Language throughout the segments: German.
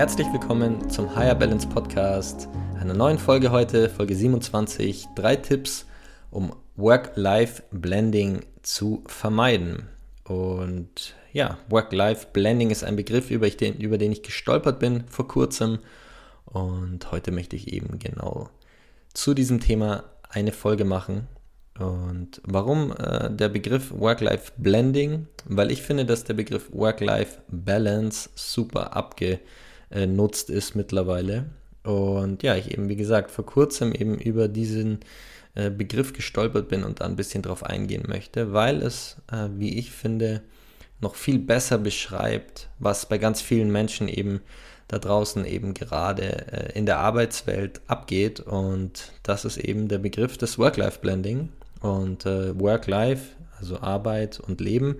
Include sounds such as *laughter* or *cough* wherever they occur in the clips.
Herzlich willkommen zum Higher Balance Podcast, einer neuen Folge heute, Folge 27. Drei Tipps, um Work-Life-Blending zu vermeiden. Und ja, Work-Life-Blending ist ein Begriff, über den, über den ich gestolpert bin vor kurzem. Und heute möchte ich eben genau zu diesem Thema eine Folge machen. Und warum äh, der Begriff Work-Life-Blending? Weil ich finde, dass der Begriff Work-Life-Balance super abge äh, nutzt ist mittlerweile. Und ja, ich eben, wie gesagt, vor kurzem eben über diesen äh, Begriff gestolpert bin und da ein bisschen drauf eingehen möchte, weil es, äh, wie ich finde, noch viel besser beschreibt, was bei ganz vielen Menschen eben da draußen eben gerade äh, in der Arbeitswelt abgeht. Und das ist eben der Begriff des Work-Life-Blending. Und äh, Work-Life, also Arbeit und Leben.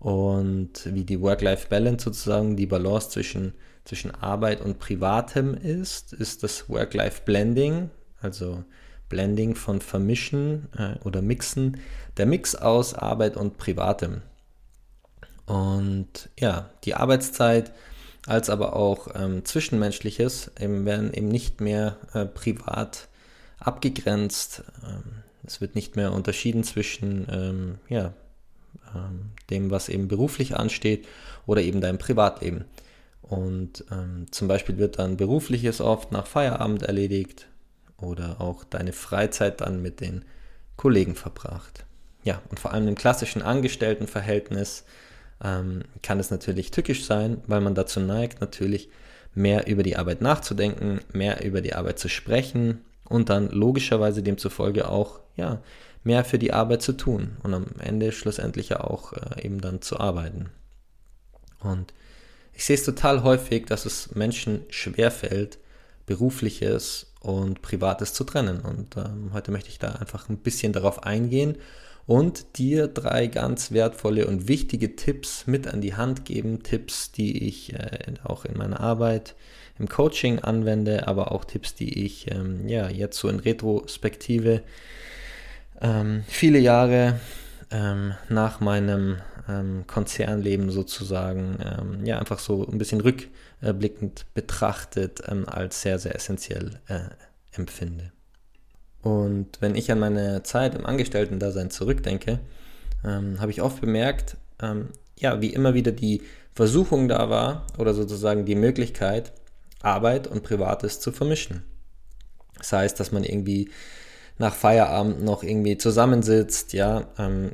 Und wie die Work-Life-Balance sozusagen, die Balance zwischen zwischen Arbeit und Privatem ist, ist das Work-Life-Blending, also Blending von Vermischen äh, oder Mixen, der Mix aus Arbeit und Privatem. Und ja, die Arbeitszeit als aber auch ähm, Zwischenmenschliches eben werden eben nicht mehr äh, privat abgegrenzt. Ähm, es wird nicht mehr unterschieden zwischen ähm, ja, ähm, dem, was eben beruflich ansteht oder eben deinem Privatleben. Und ähm, zum Beispiel wird dann berufliches oft nach Feierabend erledigt oder auch deine Freizeit dann mit den Kollegen verbracht. Ja, und vor allem im klassischen Angestelltenverhältnis ähm, kann es natürlich tückisch sein, weil man dazu neigt, natürlich mehr über die Arbeit nachzudenken, mehr über die Arbeit zu sprechen und dann logischerweise demzufolge auch ja, mehr für die Arbeit zu tun und am Ende schlussendlich ja auch äh, eben dann zu arbeiten. Und ich sehe es total häufig, dass es Menschen schwerfällt, berufliches und privates zu trennen. Und ähm, heute möchte ich da einfach ein bisschen darauf eingehen und dir drei ganz wertvolle und wichtige Tipps mit an die Hand geben. Tipps, die ich äh, auch in meiner Arbeit im Coaching anwende, aber auch Tipps, die ich ähm, ja jetzt so in Retrospektive ähm, viele Jahre ähm, nach meinem ähm, Konzernleben sozusagen, ähm, ja, einfach so ein bisschen rückblickend betrachtet ähm, als sehr, sehr essentiell äh, empfinde. Und wenn ich an meine Zeit im Angestellten-Dasein zurückdenke, ähm, habe ich oft bemerkt, ähm, ja, wie immer wieder die Versuchung da war oder sozusagen die Möglichkeit, Arbeit und Privates zu vermischen. Das heißt, dass man irgendwie nach Feierabend noch irgendwie zusammensitzt, ja, ähm,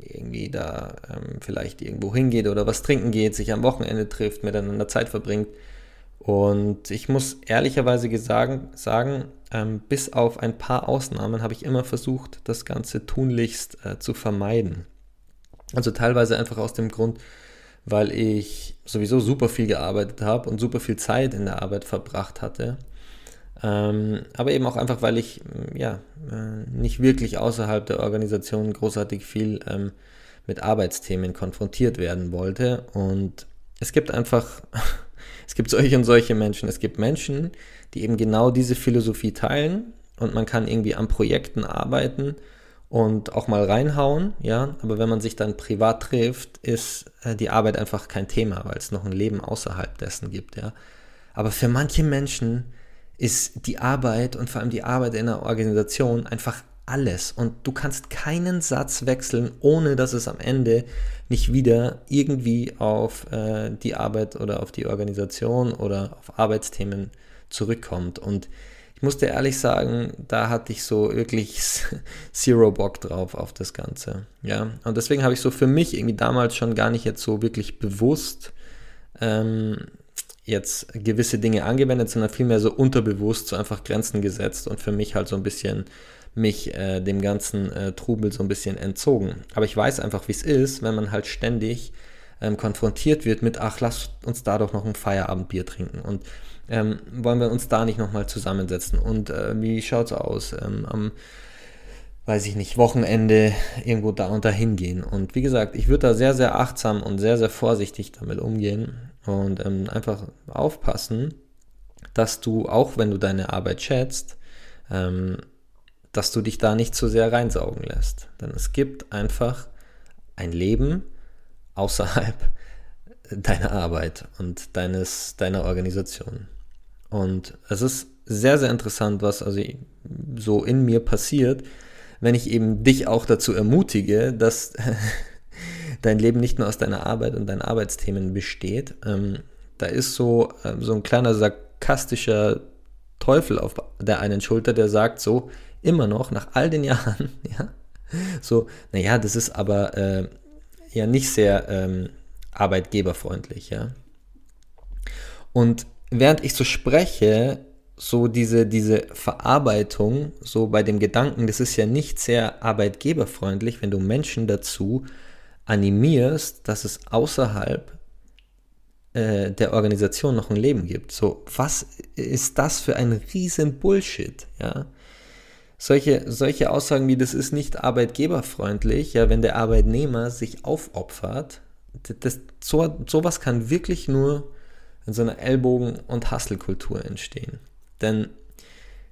irgendwie da ähm, vielleicht irgendwo hingeht oder was trinken geht, sich am Wochenende trifft, miteinander Zeit verbringt. Und ich muss ehrlicherweise sagen, sagen ähm, bis auf ein paar Ausnahmen habe ich immer versucht, das Ganze tunlichst äh, zu vermeiden. Also teilweise einfach aus dem Grund, weil ich sowieso super viel gearbeitet habe und super viel Zeit in der Arbeit verbracht hatte. Ähm, aber eben auch einfach, weil ich ja äh, nicht wirklich außerhalb der Organisation großartig viel ähm, mit Arbeitsthemen konfrontiert werden wollte. Und es gibt einfach, *laughs* es gibt solche und solche Menschen. Es gibt Menschen, die eben genau diese Philosophie teilen und man kann irgendwie an Projekten arbeiten und auch mal reinhauen, ja, aber wenn man sich dann privat trifft, ist äh, die Arbeit einfach kein Thema, weil es noch ein Leben außerhalb dessen gibt, ja. Aber für manche Menschen ist die Arbeit und vor allem die Arbeit in einer Organisation einfach alles. Und du kannst keinen Satz wechseln, ohne dass es am Ende nicht wieder irgendwie auf äh, die Arbeit oder auf die Organisation oder auf Arbeitsthemen zurückkommt. Und ich musste ehrlich sagen, da hatte ich so wirklich *laughs* zero Bock drauf auf das Ganze. Ja, und deswegen habe ich so für mich irgendwie damals schon gar nicht jetzt so wirklich bewusst ähm, jetzt gewisse Dinge angewendet, sondern vielmehr so unterbewusst so einfach Grenzen gesetzt und für mich halt so ein bisschen mich äh, dem ganzen äh, Trubel so ein bisschen entzogen. Aber ich weiß einfach, wie es ist, wenn man halt ständig ähm, konfrontiert wird mit, ach, lass uns da doch noch ein Feierabendbier trinken und ähm, wollen wir uns da nicht nochmal zusammensetzen und äh, wie es aus ähm, am, weiß ich nicht, Wochenende irgendwo da und dahin gehen. Und wie gesagt, ich würde da sehr, sehr achtsam und sehr, sehr vorsichtig damit umgehen und ähm, einfach aufpassen, dass du, auch wenn du deine Arbeit schätzt, ähm, dass du dich da nicht zu sehr reinsaugen lässt. Denn es gibt einfach ein Leben außerhalb *laughs* deiner Arbeit und deines, deiner Organisation. Und es ist sehr, sehr interessant, was also so in mir passiert, wenn ich eben dich auch dazu ermutige, dass *laughs* dein Leben nicht nur aus deiner Arbeit und deinen Arbeitsthemen besteht. Ähm, da ist so, äh, so ein kleiner sarkastischer Teufel auf der einen Schulter, der sagt so, immer noch, nach all den *laughs* Jahren, ja, so, naja, das ist aber äh, ja nicht sehr ähm, arbeitgeberfreundlich, ja. Und während ich so spreche, so diese, diese Verarbeitung, so bei dem Gedanken, das ist ja nicht sehr arbeitgeberfreundlich, wenn du Menschen dazu animierst, dass es außerhalb äh, der Organisation noch ein Leben gibt. So, was ist das für ein riesen Bullshit, ja? Solche, solche Aussagen wie, das ist nicht arbeitgeberfreundlich, ja, wenn der Arbeitnehmer sich aufopfert, das, so, sowas kann wirklich nur in so einer Ellbogen- und Hasselkultur entstehen. Denn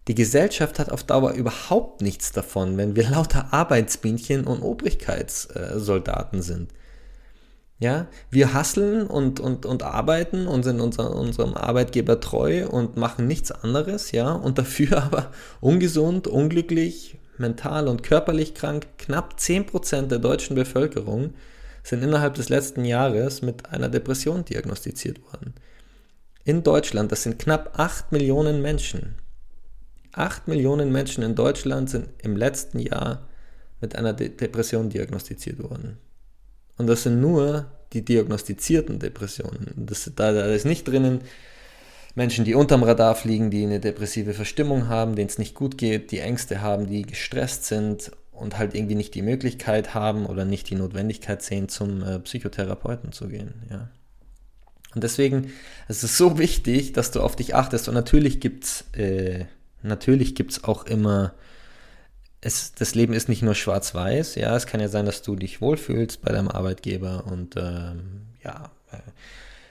die Gesellschaft hat auf Dauer überhaupt nichts davon, wenn wir lauter Arbeitsbienchen und Obrigkeitssoldaten sind. Ja, wir hasseln und, und, und arbeiten und sind unser, unserem Arbeitgeber treu und machen nichts anderes, ja, und dafür *laughs* aber ungesund, unglücklich, mental und körperlich krank. Knapp 10% der deutschen Bevölkerung sind innerhalb des letzten Jahres mit einer Depression diagnostiziert worden. In Deutschland, das sind knapp 8 Millionen Menschen. 8 Millionen Menschen in Deutschland sind im letzten Jahr mit einer De Depression diagnostiziert worden. Und das sind nur die diagnostizierten Depressionen. Das, da, da ist nicht drinnen Menschen, die unterm Radar fliegen, die eine depressive Verstimmung haben, denen es nicht gut geht, die Ängste haben, die gestresst sind und halt irgendwie nicht die Möglichkeit haben oder nicht die Notwendigkeit sehen, zum äh, Psychotherapeuten zu gehen. Ja. Und deswegen es ist es so wichtig, dass du auf dich achtest. Und natürlich gibt es äh, natürlich auch immer es, das Leben ist nicht nur schwarz-weiß, ja, es kann ja sein, dass du dich wohlfühlst bei deinem Arbeitgeber und ähm, ja, äh,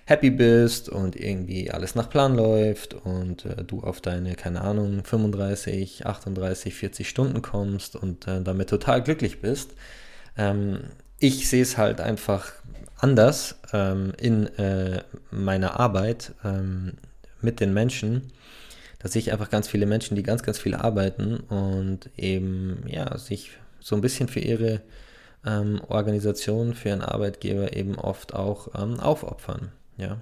happy bist und irgendwie alles nach Plan läuft und äh, du auf deine, keine Ahnung, 35, 38, 40 Stunden kommst und äh, damit total glücklich bist. Ähm, ich sehe es halt einfach anders ähm, in äh, meiner Arbeit ähm, mit den Menschen da sehe ich einfach ganz viele Menschen, die ganz, ganz viel arbeiten und eben, ja, sich so ein bisschen für ihre ähm, Organisation, für ihren Arbeitgeber eben oft auch ähm, aufopfern, ja.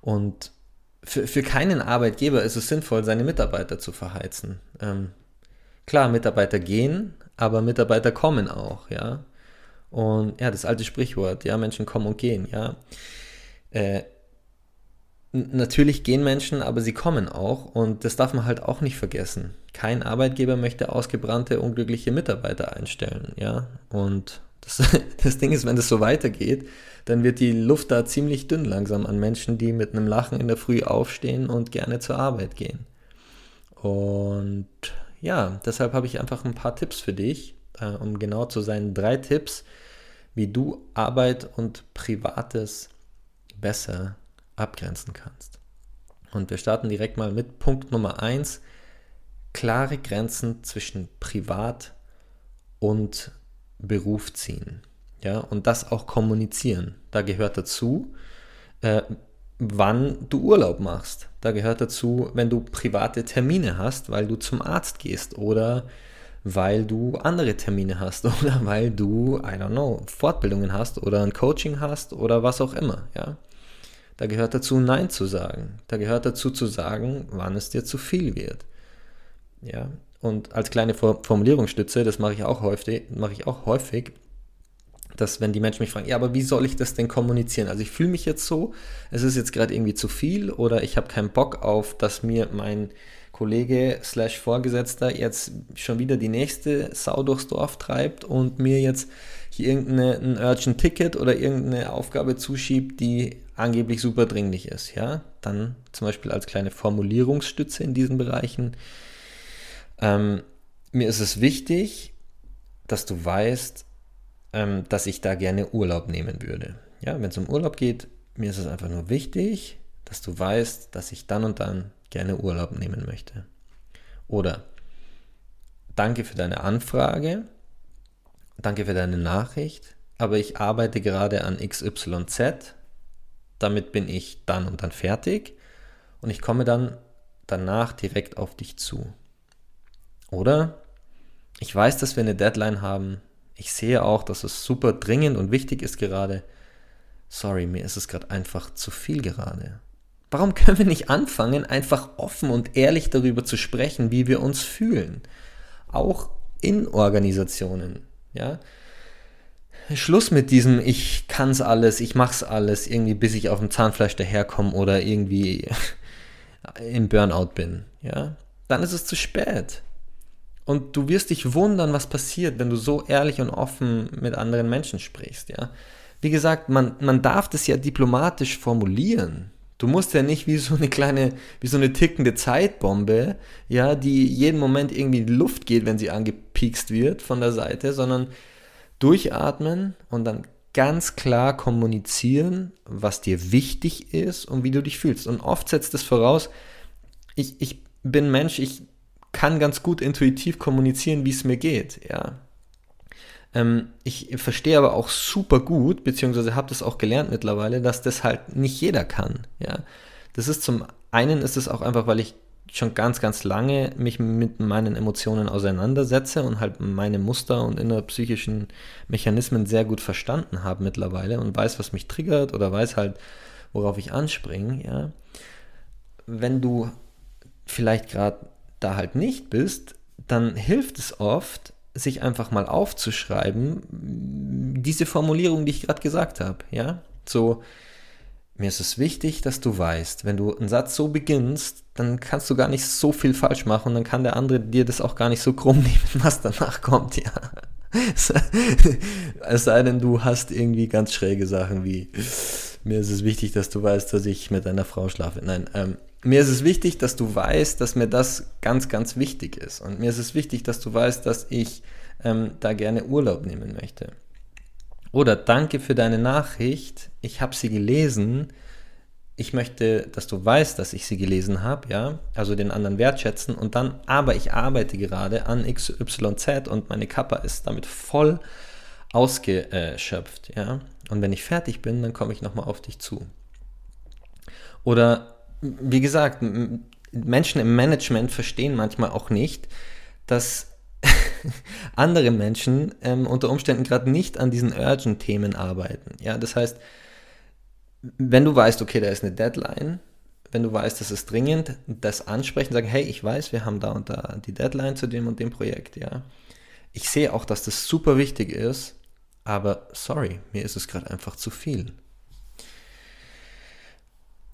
Und für, für keinen Arbeitgeber ist es sinnvoll, seine Mitarbeiter zu verheizen. Ähm, klar, Mitarbeiter gehen, aber Mitarbeiter kommen auch, ja. Und ja, das alte Sprichwort, ja, Menschen kommen und gehen, ja. Äh, Natürlich gehen Menschen, aber sie kommen auch und das darf man halt auch nicht vergessen. Kein Arbeitgeber möchte ausgebrannte, unglückliche Mitarbeiter einstellen, ja. Und das, *laughs* das Ding ist, wenn das so weitergeht, dann wird die Luft da ziemlich dünn langsam an Menschen, die mit einem Lachen in der Früh aufstehen und gerne zur Arbeit gehen. Und ja, deshalb habe ich einfach ein paar Tipps für dich, äh, um genau zu sein, drei Tipps, wie du Arbeit und Privates besser abgrenzen kannst. Und wir starten direkt mal mit Punkt Nummer 1, klare Grenzen zwischen Privat und Beruf ziehen. Ja, und das auch kommunizieren. Da gehört dazu, äh, wann du Urlaub machst. Da gehört dazu, wenn du private Termine hast, weil du zum Arzt gehst oder weil du andere Termine hast *laughs* oder weil du, I don't know, Fortbildungen hast oder ein Coaching hast oder was auch immer. Ja? Da gehört dazu, Nein zu sagen. Da gehört dazu zu sagen, wann es dir zu viel wird. Ja, und als kleine Formulierungsstütze, das mache ich auch häufig, mache ich auch häufig, dass wenn die Menschen mich fragen, ja, aber wie soll ich das denn kommunizieren? Also ich fühle mich jetzt so, es ist jetzt gerade irgendwie zu viel oder ich habe keinen Bock auf, dass mir mein Kollege slash Vorgesetzter jetzt schon wieder die nächste Sau durchs Dorf treibt und mir jetzt hier irgendein Urgent Ticket oder irgendeine Aufgabe zuschiebt, die angeblich super dringlich ist, ja, dann zum Beispiel als kleine Formulierungsstütze in diesen Bereichen. Ähm, mir ist es wichtig, dass du weißt, ähm, dass ich da gerne Urlaub nehmen würde. Ja, wenn es um Urlaub geht, mir ist es einfach nur wichtig, dass du weißt, dass ich dann und dann gerne Urlaub nehmen möchte. Oder danke für deine Anfrage, danke für deine Nachricht, aber ich arbeite gerade an XYZ, damit bin ich dann und dann fertig und ich komme dann danach direkt auf dich zu. Oder ich weiß, dass wir eine Deadline haben. Ich sehe auch, dass es super dringend und wichtig ist gerade. Sorry, mir ist es gerade einfach zu viel gerade. Warum können wir nicht anfangen, einfach offen und ehrlich darüber zu sprechen, wie wir uns fühlen? Auch in Organisationen, ja? Schluss mit diesem, ich kann's alles, ich mach's alles, irgendwie bis ich auf dem Zahnfleisch daherkomme oder irgendwie *laughs* im Burnout bin, ja? Dann ist es zu spät. Und du wirst dich wundern, was passiert, wenn du so ehrlich und offen mit anderen Menschen sprichst, ja? Wie gesagt, man, man darf das ja diplomatisch formulieren. Du musst ja nicht wie so eine kleine, wie so eine tickende Zeitbombe, ja, die jeden Moment irgendwie in die Luft geht, wenn sie angepiekst wird von der Seite, sondern durchatmen und dann ganz klar kommunizieren, was dir wichtig ist und wie du dich fühlst. Und oft setzt es voraus, ich, ich bin Mensch, ich kann ganz gut intuitiv kommunizieren, wie es mir geht, ja. Ähm, ich verstehe aber auch super gut, beziehungsweise habe das auch gelernt mittlerweile, dass das halt nicht jeder kann, ja. Das ist zum einen ist es auch einfach, weil ich schon ganz, ganz lange mich mit meinen Emotionen auseinandersetze und halt meine Muster und innerpsychischen Mechanismen sehr gut verstanden habe mittlerweile und weiß, was mich triggert oder weiß halt, worauf ich anspringe, ja. Wenn du vielleicht gerade da halt nicht bist, dann hilft es oft, sich einfach mal aufzuschreiben, diese Formulierung, die ich gerade gesagt habe, ja, so, mir ist es wichtig, dass du weißt, wenn du einen Satz so beginnst, dann kannst du gar nicht so viel falsch machen und dann kann der andere dir das auch gar nicht so krumm *laughs* nehmen, was danach kommt, ja. *laughs* es sei denn, du hast irgendwie ganz schräge Sachen wie, mir ist es wichtig, dass du weißt, dass ich mit deiner Frau schlafe. Nein, ähm, mir ist es wichtig, dass du weißt, dass mir das ganz, ganz wichtig ist. Und mir ist es wichtig, dass du weißt, dass ich ähm, da gerne Urlaub nehmen möchte. Oder danke für deine Nachricht. Ich habe sie gelesen. Ich möchte, dass du weißt, dass ich sie gelesen habe, ja, also den anderen wertschätzen und dann, aber ich arbeite gerade an XYZ und meine Kappa ist damit voll ausgeschöpft, ja. Und wenn ich fertig bin, dann komme ich nochmal auf dich zu. Oder, wie gesagt, Menschen im Management verstehen manchmal auch nicht, dass *laughs* andere Menschen ähm, unter Umständen gerade nicht an diesen Urgent-Themen arbeiten. Ja, das heißt, wenn du weißt, okay, da ist eine Deadline, wenn du weißt, das ist dringend, das ansprechen, sagen, hey, ich weiß, wir haben da und da die Deadline zu dem und dem Projekt, ja. Ich sehe auch, dass das super wichtig ist, aber sorry, mir ist es gerade einfach zu viel.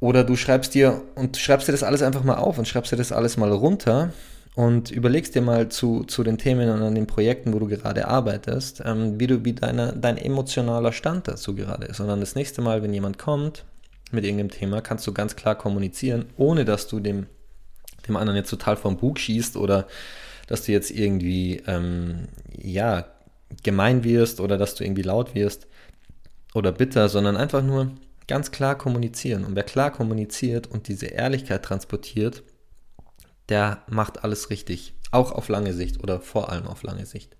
Oder du schreibst dir und schreibst dir das alles einfach mal auf und schreibst dir das alles mal runter und überlegst dir mal zu, zu den Themen und an den Projekten, wo du gerade arbeitest, ähm, wie, du, wie deine, dein emotionaler Stand dazu gerade ist. Und dann das nächste Mal, wenn jemand kommt mit irgendeinem Thema, kannst du ganz klar kommunizieren, ohne dass du dem, dem anderen jetzt total vom Bug schießt oder dass du jetzt irgendwie, ähm, ja, gemein wirst oder dass du irgendwie laut wirst oder bitter, sondern einfach nur ganz klar kommunizieren. Und wer klar kommuniziert und diese Ehrlichkeit transportiert, der macht alles richtig. Auch auf lange Sicht oder vor allem auf lange Sicht.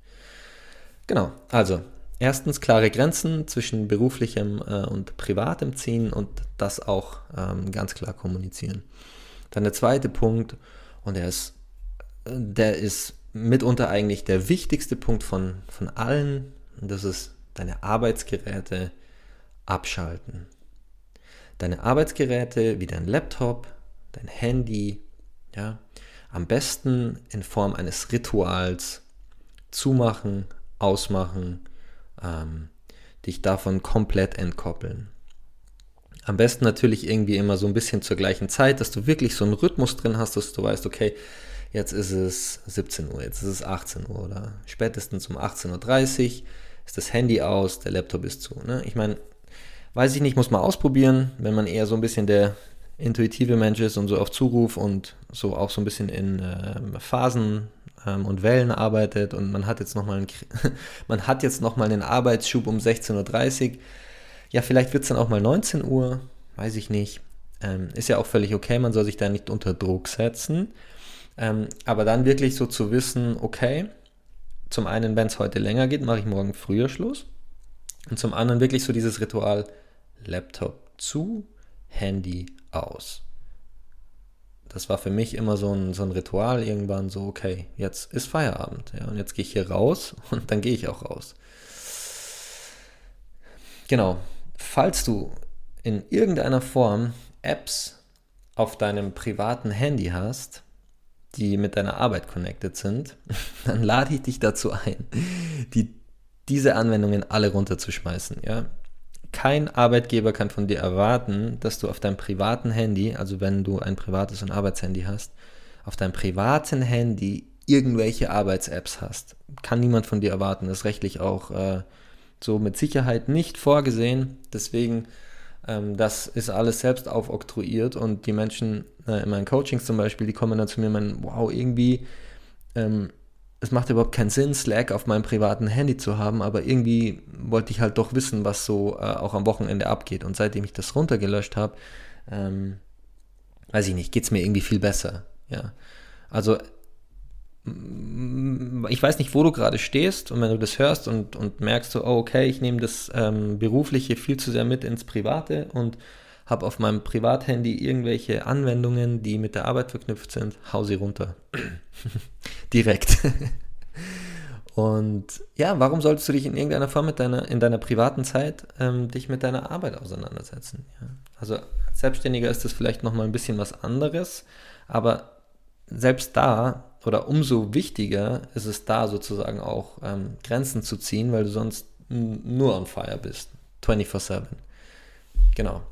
Genau, also erstens klare Grenzen zwischen beruflichem äh, und privatem ziehen und das auch ähm, ganz klar kommunizieren. Dann der zweite Punkt, und der ist, der ist mitunter eigentlich der wichtigste Punkt von, von allen, das ist deine Arbeitsgeräte abschalten. Deine Arbeitsgeräte wie dein Laptop, dein Handy, ja, am besten in Form eines Rituals zumachen, ausmachen, ähm, dich davon komplett entkoppeln. Am besten natürlich irgendwie immer so ein bisschen zur gleichen Zeit, dass du wirklich so einen Rhythmus drin hast, dass du weißt, okay, jetzt ist es 17 Uhr, jetzt ist es 18 Uhr oder spätestens um 18.30 Uhr ist das Handy aus, der Laptop ist zu. Ne? Ich meine, weiß ich nicht, muss man ausprobieren, wenn man eher so ein bisschen der intuitive Mensch ist und so auf Zuruf und so auch so ein bisschen in äh, Phasen ähm, und Wellen arbeitet und man hat jetzt nochmal einen, *laughs* man hat jetzt noch mal einen Arbeitsschub um 16.30 Uhr. Ja, vielleicht wird es dann auch mal 19 Uhr, weiß ich nicht. Ähm, ist ja auch völlig okay, man soll sich da nicht unter Druck setzen. Ähm, aber dann wirklich so zu wissen, okay, zum einen, wenn es heute länger geht, mache ich morgen früher Schluss. Und zum anderen wirklich so dieses Ritual Laptop zu, Handy aus. Das war für mich immer so ein, so ein Ritual irgendwann, so, okay, jetzt ist Feierabend, ja, und jetzt gehe ich hier raus *laughs* und dann gehe ich auch raus. Genau, falls du in irgendeiner Form Apps auf deinem privaten Handy hast, die mit deiner Arbeit connected sind, *laughs* dann lade ich dich dazu ein, die, diese Anwendungen alle runterzuschmeißen. Ja? Kein Arbeitgeber kann von dir erwarten, dass du auf deinem privaten Handy, also wenn du ein privates und Arbeitshandy hast, auf deinem privaten Handy irgendwelche Arbeits-Apps hast. Kann niemand von dir erwarten. Das ist rechtlich auch äh, so mit Sicherheit nicht vorgesehen. Deswegen, ähm, das ist alles selbst aufoktroyiert und die Menschen äh, in meinen Coachings zum Beispiel, die kommen dann zu mir und meinen, wow, irgendwie, ähm, es macht überhaupt keinen Sinn, Slack auf meinem privaten Handy zu haben, aber irgendwie wollte ich halt doch wissen, was so äh, auch am Wochenende abgeht. Und seitdem ich das runtergelöscht habe, ähm, weiß ich nicht, geht es mir irgendwie viel besser. Ja. Also ich weiß nicht, wo du gerade stehst und wenn du das hörst und, und merkst so, oh, okay, ich nehme das ähm, Berufliche viel zu sehr mit ins Private und habe auf meinem Privathandy irgendwelche Anwendungen, die mit der Arbeit verknüpft sind, hau sie runter. *laughs* Direkt. und ja, warum solltest du dich in irgendeiner Form mit deiner, in deiner privaten Zeit ähm, dich mit deiner Arbeit auseinandersetzen? Ja. Also als Selbstständiger ist das vielleicht nochmal ein bisschen was anderes, aber selbst da oder umso wichtiger ist es da sozusagen auch ähm, Grenzen zu ziehen, weil du sonst nur on fire bist. 24-7. Genau.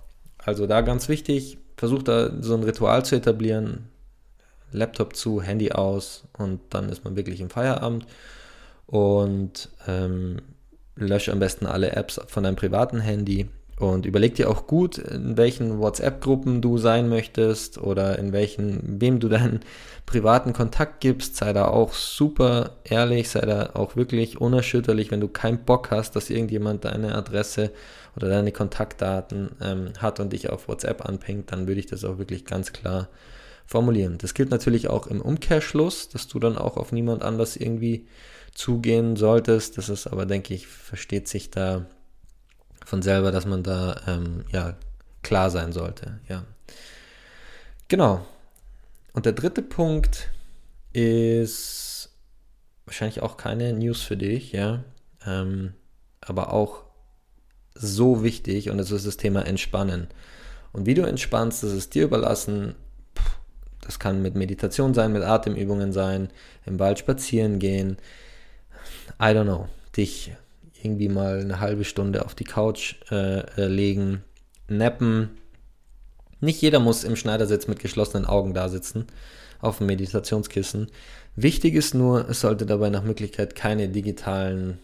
Also da ganz wichtig, versuch da so ein Ritual zu etablieren. Laptop zu, Handy aus und dann ist man wirklich im Feierabend. Und ähm, lösche am besten alle Apps von deinem privaten Handy und überleg dir auch gut, in welchen WhatsApp-Gruppen du sein möchtest oder in welchen, wem du deinen *laughs* privaten Kontakt gibst. Sei da auch super ehrlich, sei da auch wirklich unerschütterlich, wenn du keinen Bock hast, dass irgendjemand deine Adresse oder deine Kontaktdaten ähm, hat und dich auf WhatsApp anpingt, dann würde ich das auch wirklich ganz klar formulieren. Das gilt natürlich auch im Umkehrschluss, dass du dann auch auf niemand anders irgendwie zugehen solltest. Das ist aber, denke ich, versteht sich da von selber, dass man da ähm, ja klar sein sollte. Ja. Genau. Und der dritte Punkt ist wahrscheinlich auch keine News für dich, ja, ähm, aber auch so wichtig und das ist das Thema Entspannen. Und wie du entspannst, das ist dir überlassen. Das kann mit Meditation sein, mit Atemübungen sein, im Wald spazieren gehen. I don't know. Dich irgendwie mal eine halbe Stunde auf die Couch äh, äh, legen, nappen. Nicht jeder muss im Schneidersitz mit geschlossenen Augen da sitzen, auf dem Meditationskissen. Wichtig ist nur, es sollte dabei nach Möglichkeit keine digitalen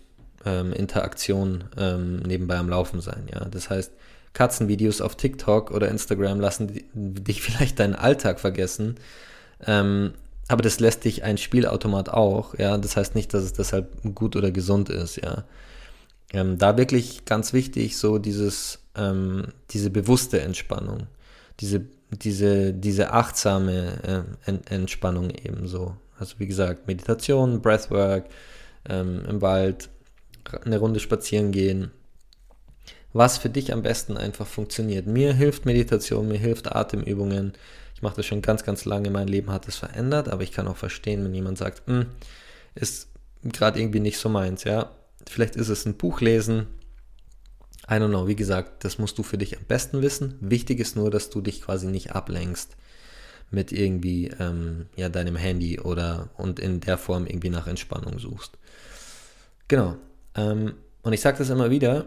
ähm, Interaktionen ähm, nebenbei am Laufen sein. Ja? Das heißt, Katzenvideos auf TikTok oder Instagram lassen dich *laughs* vielleicht deinen Alltag vergessen. Ähm, aber das lässt dich ein Spielautomat auch, ja. Das heißt nicht, dass es deshalb gut oder gesund ist, ja. Ähm, da wirklich ganz wichtig, so dieses, ähm, diese bewusste Entspannung, diese, diese, diese achtsame äh, Entspannung ebenso. Also wie gesagt, Meditation, Breathwork, ähm, im Wald, eine Runde spazieren gehen. Was für dich am besten einfach funktioniert. Mir hilft Meditation, mir hilft Atemübungen. Ich mache das schon ganz, ganz lange. Mein Leben hat es verändert, aber ich kann auch verstehen, wenn jemand sagt, hm, ist gerade irgendwie nicht so meins, ja Vielleicht ist es ein Buch lesen. I don't know. Wie gesagt, das musst du für dich am besten wissen. Wichtig ist nur, dass du dich quasi nicht ablenkst mit irgendwie ähm, ja, deinem Handy oder und in der Form irgendwie nach Entspannung suchst. Genau. Ähm, und ich sage das immer wieder,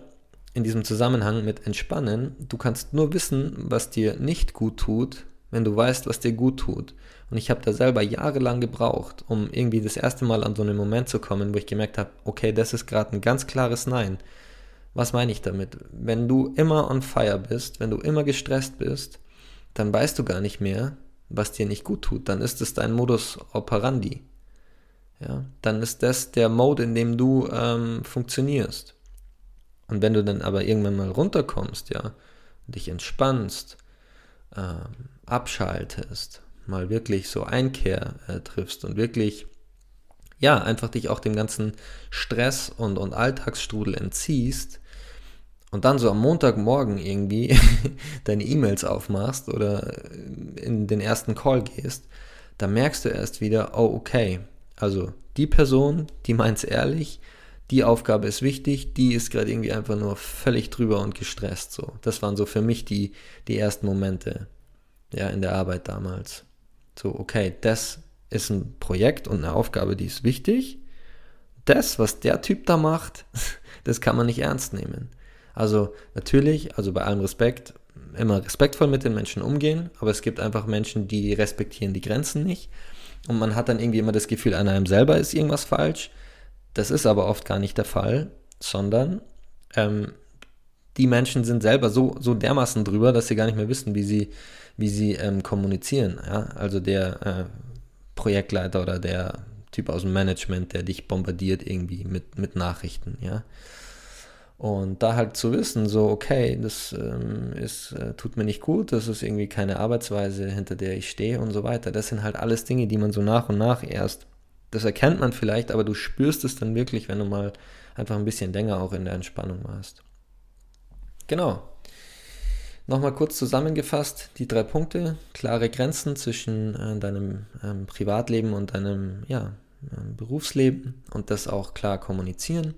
in diesem Zusammenhang mit Entspannen, du kannst nur wissen, was dir nicht gut tut, wenn du weißt, was dir gut tut. Und ich habe da selber jahrelang gebraucht, um irgendwie das erste Mal an so einen Moment zu kommen, wo ich gemerkt habe, okay, das ist gerade ein ganz klares Nein. Was meine ich damit? Wenn du immer on fire bist, wenn du immer gestresst bist, dann weißt du gar nicht mehr, was dir nicht gut tut. Dann ist es dein Modus operandi. Ja, dann ist das der Mode, in dem du ähm, funktionierst. Und wenn du dann aber irgendwann mal runterkommst, ja, dich entspannst, ähm, abschaltest, mal wirklich so Einkehr äh, triffst und wirklich, ja, einfach dich auch dem ganzen Stress und, und Alltagsstrudel entziehst und dann so am Montagmorgen irgendwie *laughs* deine E-Mails aufmachst oder in den ersten Call gehst, dann merkst du erst wieder, oh, okay, also die Person, die meint es ehrlich, die Aufgabe ist wichtig, die ist gerade irgendwie einfach nur völlig drüber und gestresst. So, das waren so für mich die, die ersten Momente, ja, in der Arbeit damals. So, okay, das ist ein Projekt und eine Aufgabe, die ist wichtig. Das, was der Typ da macht, *laughs* das kann man nicht ernst nehmen. Also natürlich, also bei allem Respekt, immer respektvoll mit den Menschen umgehen, aber es gibt einfach Menschen, die respektieren die Grenzen nicht. Und man hat dann irgendwie immer das Gefühl, an einem selber ist irgendwas falsch. Das ist aber oft gar nicht der Fall, sondern ähm, die Menschen sind selber so, so dermaßen drüber, dass sie gar nicht mehr wissen, wie sie, wie sie ähm, kommunizieren. Ja? Also der äh, Projektleiter oder der Typ aus dem Management, der dich bombardiert irgendwie mit, mit Nachrichten, ja. Und da halt zu wissen, so, okay, das ähm, ist, äh, tut mir nicht gut, das ist irgendwie keine Arbeitsweise, hinter der ich stehe und so weiter. Das sind halt alles Dinge, die man so nach und nach erst, das erkennt man vielleicht, aber du spürst es dann wirklich, wenn du mal einfach ein bisschen länger auch in der Entspannung warst. Genau. Nochmal kurz zusammengefasst, die drei Punkte, klare Grenzen zwischen äh, deinem ähm, Privatleben und deinem ja, äh, Berufsleben und das auch klar kommunizieren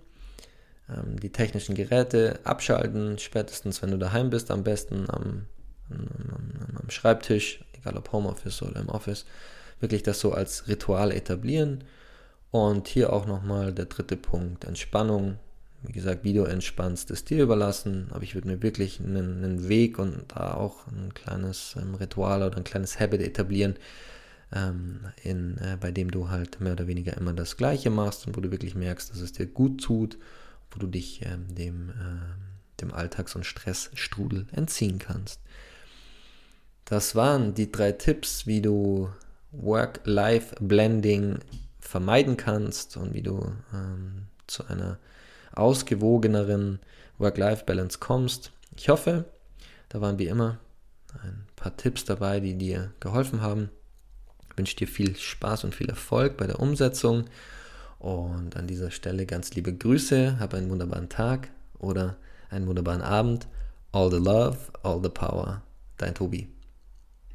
ähm, die technischen Geräte abschalten, spätestens wenn du daheim bist, am besten am, am, am Schreibtisch, egal ob Homeoffice oder im Office, wirklich das so als Ritual etablieren. Und hier auch nochmal der dritte Punkt, Entspannung. Wie gesagt, wie du entspannst, ist dir überlassen, aber ich würde mir wirklich einen, einen, Weg und da auch ein kleines ähm, Ritual oder ein kleines Habit etablieren, ähm, in, äh, bei dem du halt mehr oder weniger immer das Gleiche machst und wo du wirklich merkst, dass es dir gut tut wo du dich ähm, dem, äh, dem Alltags- und Stressstrudel entziehen kannst. Das waren die drei Tipps, wie du Work-Life-Blending vermeiden kannst und wie du ähm, zu einer ausgewogeneren Work-Life-Balance kommst. Ich hoffe, da waren wie immer ein paar Tipps dabei, die dir geholfen haben. Ich wünsche dir viel Spaß und viel Erfolg bei der Umsetzung und an dieser Stelle ganz liebe Grüße, hab einen wunderbaren Tag oder einen wunderbaren Abend. All the love, all the power. Dein Tobi.